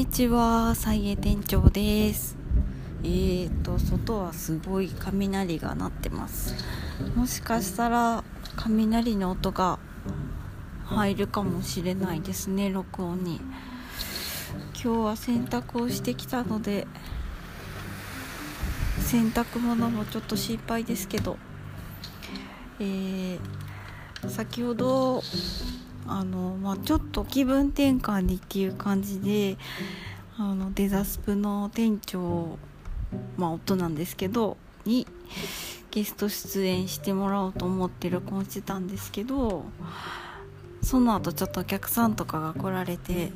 にちは、菜園店長です。えーと、外はすごい雷が鳴ってます。もしかしたら雷の音が入るかもしれないですね、録音に。今日は洗濯をしてきたので、洗濯物もちょっと心配ですけど、えー、先ほどあの、まあ、ちょっと気分転換にっていう感じであのデザスプの店長、まあ、夫なんですけどにゲスト出演してもらおうと思って録音してたんですけどその後ちょっとお客さんとかが来られて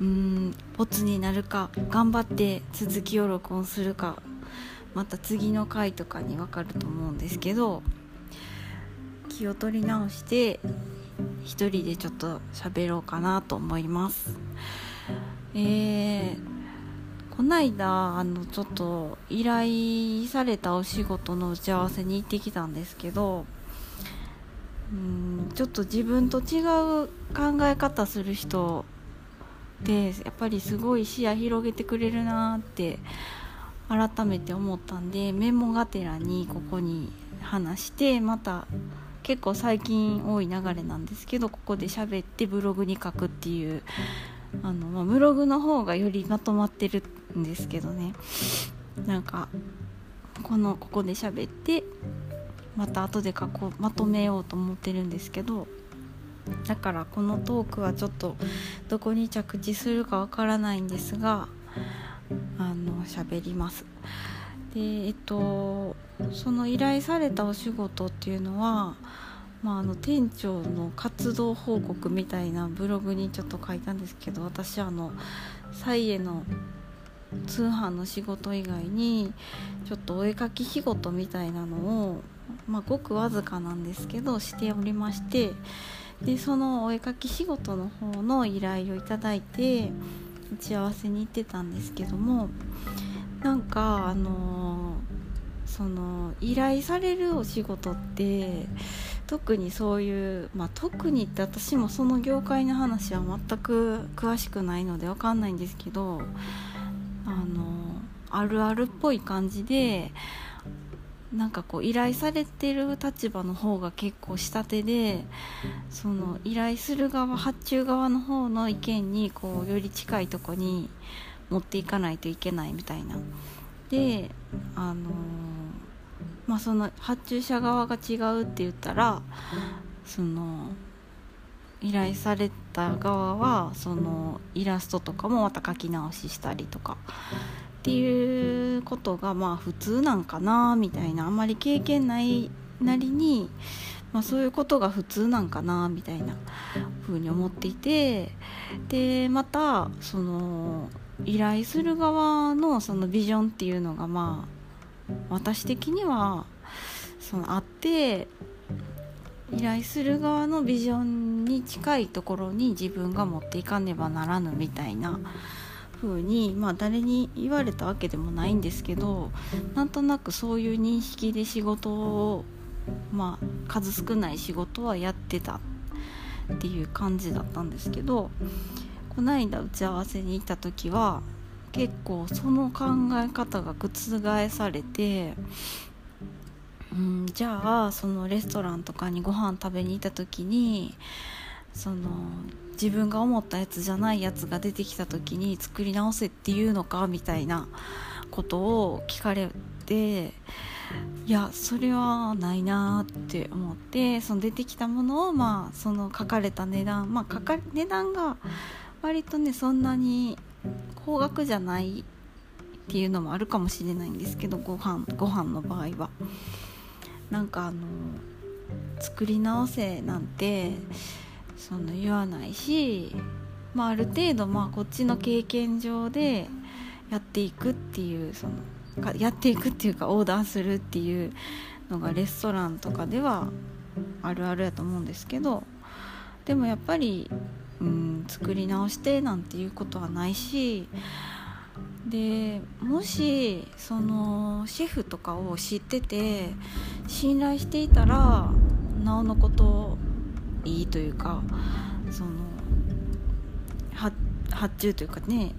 うーんボツになるか頑張って続きを録音するかまた次の回とかに分かると思うんですけど気を取り直して一人でちょっと喋ろうかなと思います。えー、こないだあのちょっと依頼されたお仕事の打ち合わせに行ってきたんですけどうんちょっと自分と違う考え方する人でやっぱりすごい視野広げてくれるなって改めて思ったんでメモがてらにここに話してまた結構最近多い流れなんですけどここで喋ってブログに書くっていうあの、まあ、ブログの方がよりまとまってるんですけどねなんかこのここで喋ってまた後で書こうまとめようと思ってるんですけどだからこのトークはちょっとどこに着地するかわからないんですがあの喋ります。でえっとその依頼されたお仕事っていうのは、まあ、あの店長の活動報告みたいなブログにちょっと書いたんですけど私あのサイエの通販の仕事以外にちょっとお絵かき仕事みたいなのを、まあ、ごくわずかなんですけどしておりましてでそのお絵かき仕事の方の依頼をいただいて打ち合わせに行ってたんですけどもなんかあのその依頼されるお仕事って特にそういう、まあ、特にって私もその業界の話は全く詳しくないので分かんないんですけどあのあるあるっぽい感じでなんかこう依頼されてる立場の方が結構下手でその依頼する側発注側の方の意見にこうより近いとこに持っていかないといけないみたいな。であのまあその発注者側が違うって言ったらその依頼された側はそのイラストとかもまた書き直ししたりとか。っていうことがまあ普通なんかなみたいな。あんまり経験ないなりに、まあ、そういうことが普通なんかなみたいな風に思っていて。でまたその依頼する側のそのビジョンっていうのがまあ私的にはそのあって依頼する側のビジョンに近いところに自分が持っていかねばならぬみたいな風にまあ誰に言われたわけでもないんですけどなんとなくそういう認識で仕事をまあ数少ない仕事はやってたっていう感じだったんですけどこの間打ち合わせに行った時は結構その考え方が覆されてうんじゃあそのレストランとかにご飯食べに行った時にその自分が思ったやつじゃないやつが出てきた時に作り直せっていうのかみたいなことを聞かれていやそれはないなって思ってその出てきたものをまあその書かれた値段まあかか値段が割とねそんなに高額じゃないっていうのもあるかもしれないんですけどご飯ご飯の場合は。なんかあの作り直せなんてその言わないし、まあ、ある程度まあこっちの経験上でやっていくっていうそのやっていくっていうかオーダーするっていうのがレストランとかではあるあるやと思うんですけどでもやっぱりうん作り直してなんていうことはないしでもしそのシェフとかを知ってて信頼していたらなおのこといいというかその発注というかね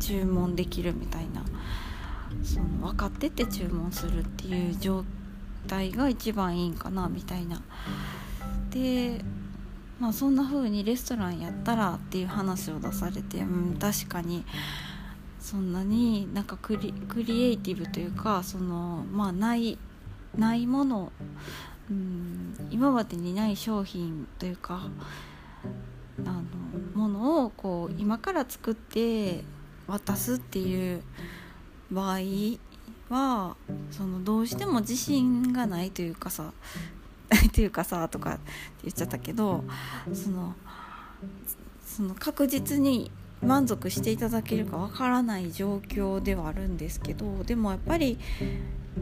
注文できるみたいなその分かってて注文するっていう状態が一番いいんかなみたいな。でまあそんな風にレストランやったらっていう話を出されてうん確かに。そんなになんかクリエイティブというかそのまあないないもの、うん、今までにない商品というかあのものをこう今から作って渡すっていう場合はそのどうしても自信がないというかさっていうかさとかって言っちゃったけどそのその確実に満足していただ。けるかわからない状況ではあるんですけどでもやっぱり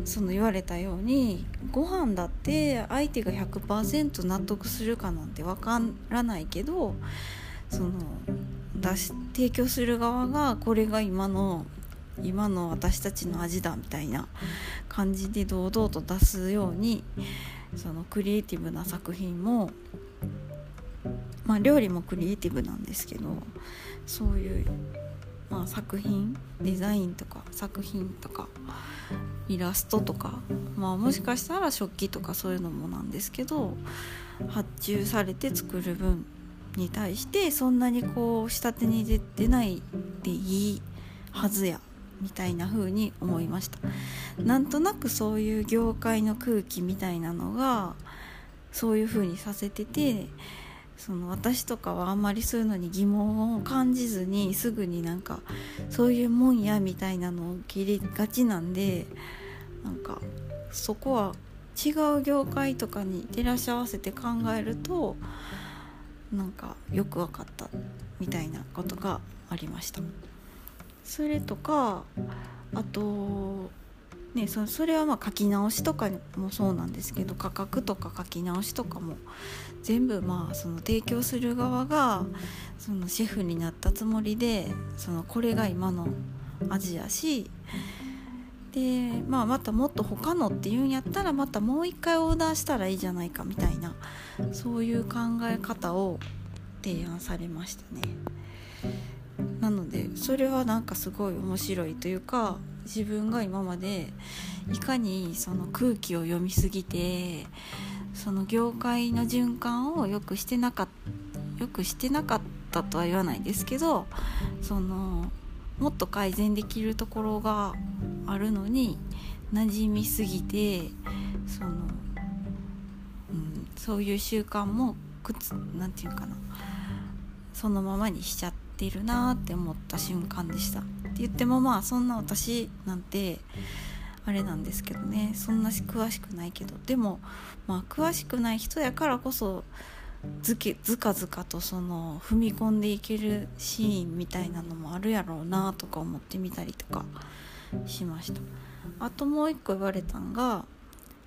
その言われたようにご飯だ。って相手が100%納得するかなんてわからないけどその出し提供する側がこれが今の今の私たちの味だ。みたいな感じで堂々と出すようにそのクリエイティブな作品もまあ料理もクリエイティブなんですけどそういう、まあ、作品デザインとか作品とかイラストとか、まあ、もしかしたら食器とかそういうのもなんですけど発注されて作る分に対してそんなにこう下手に出てないでいいはずや。みたいな風に思いましたなんとなくそういう業界の空気みたいなのがそういう風にさせててその私とかはあんまりそういうのに疑問を感じずにすぐになんかそういうもんやみたいなのを受け入れがちなんでなんかそこは違う業界とかに照らし合わせて考えるとなんかよく分かったみたいなことがありました。それとかあとねそそれはまあ書き直しとかもそうなんですけど価格とか書き直しとかも全部まあその提供する側がそのシェフになったつもりでそのこれが今の味やしで、まあ、またもっと他のっていうんやったらまたもう一回オーダーしたらいいじゃないかみたいなそういう考え方を提案されましたね。なのでそれはなんかすごい面白いというか自分が今までいかにその空気を読みすぎてその業界の循環をよくしてなかったよくしてなかったとは言わないですけどそのもっと改善できるところがあるのに馴染みすぎてその、うん、そういう習慣もくつなんていうかなそのままにしちゃってるなって思った瞬間でした。って言ってもまあそんな私なんてあれなんですけどね。そんな詳しくないけど。でもまあ詳しくない人やからこそずけずかずかとその踏み込んでいけるシーンみたいなのもあるやろうなとか思ってみたりとかしました。あともう一個言われたんが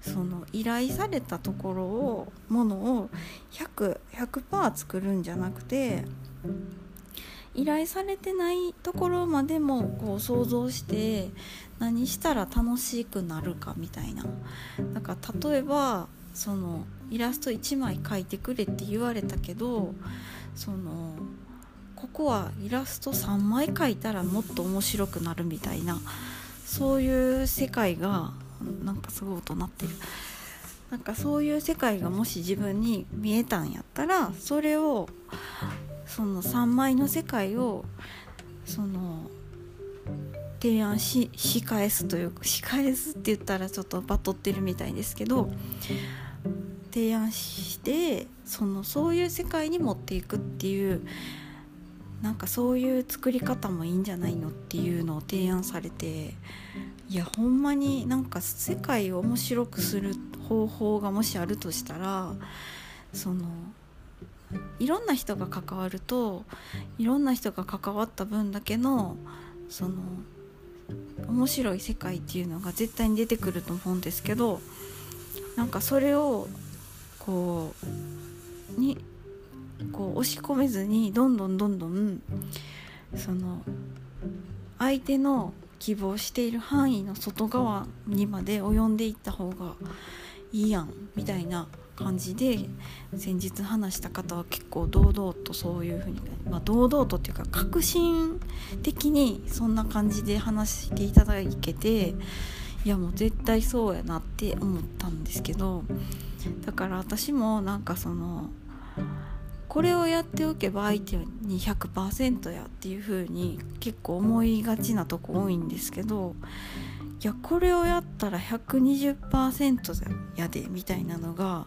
その依頼されたところをものを 100%, 100作るんじゃなくて依頼されてないところまでもこう想像して何したら楽しくなるかみたいな。だから例えばそのイラスト1枚描いてくれって言われたけどそのここはイラスト3枚描いたらもっと面白くなるみたいなそういう世界がなんかすごい音鳴ってるなんかそういう世界がもし自分に見えたんやったらそれをその3枚の世界をその提案しし返すというかし返すって言ったらちょっとバトってるみたいですけど提案してそのそういう世界に持っていくっていうなんかそういう作り方もいいんじゃないのっていうのを提案されていやほんまになんか世界を面白くする方法がもしあるとしたらそのいろんな人が関わるといろんな人が関わった分だけのその面白い世界っていうのが絶対に出てくると思うんですけどなんかそれをこうにこう押し込めずにどんどんどんどんその相手の希望している範囲の外側にまで及んでいった方がいいやんみたいな感じで先日話した方は結構堂々とそういうふうに、まあ、堂々とっていうか革新的にそんな感じで話していただけていやもう絶対そうやなって思ったんですけどだから私もなんかそのこれをやっておけば相手に100%やっていう風に結構思いがちなとこ多いんですけどいやこれをやったら120%やでみたいなのが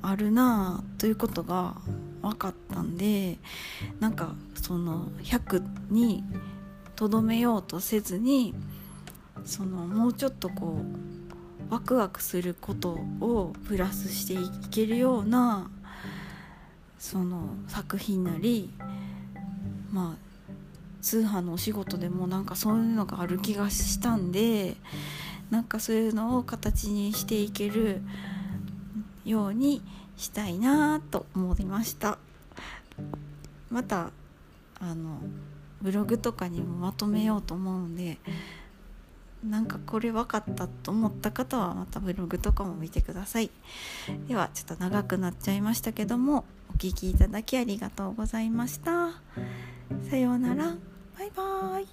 あるなあということが分かったんでなんかその100にとどめようとせずにそのもうちょっとこうワクワクすることをプラスしていけるようなその作品なりまあ通販のお仕事でもなんかそういうのがある気がしたんでなんかそういうのを形にしていけるようにしたいなと思いました。またあのブログとかにもまとめようと思うんでなんかこれ分かったと思った方はまたブログとかも見てください。ではちょっと長くなっちゃいましたけどもお聴きいただきありがとうございました。さようなら。バイバーイ。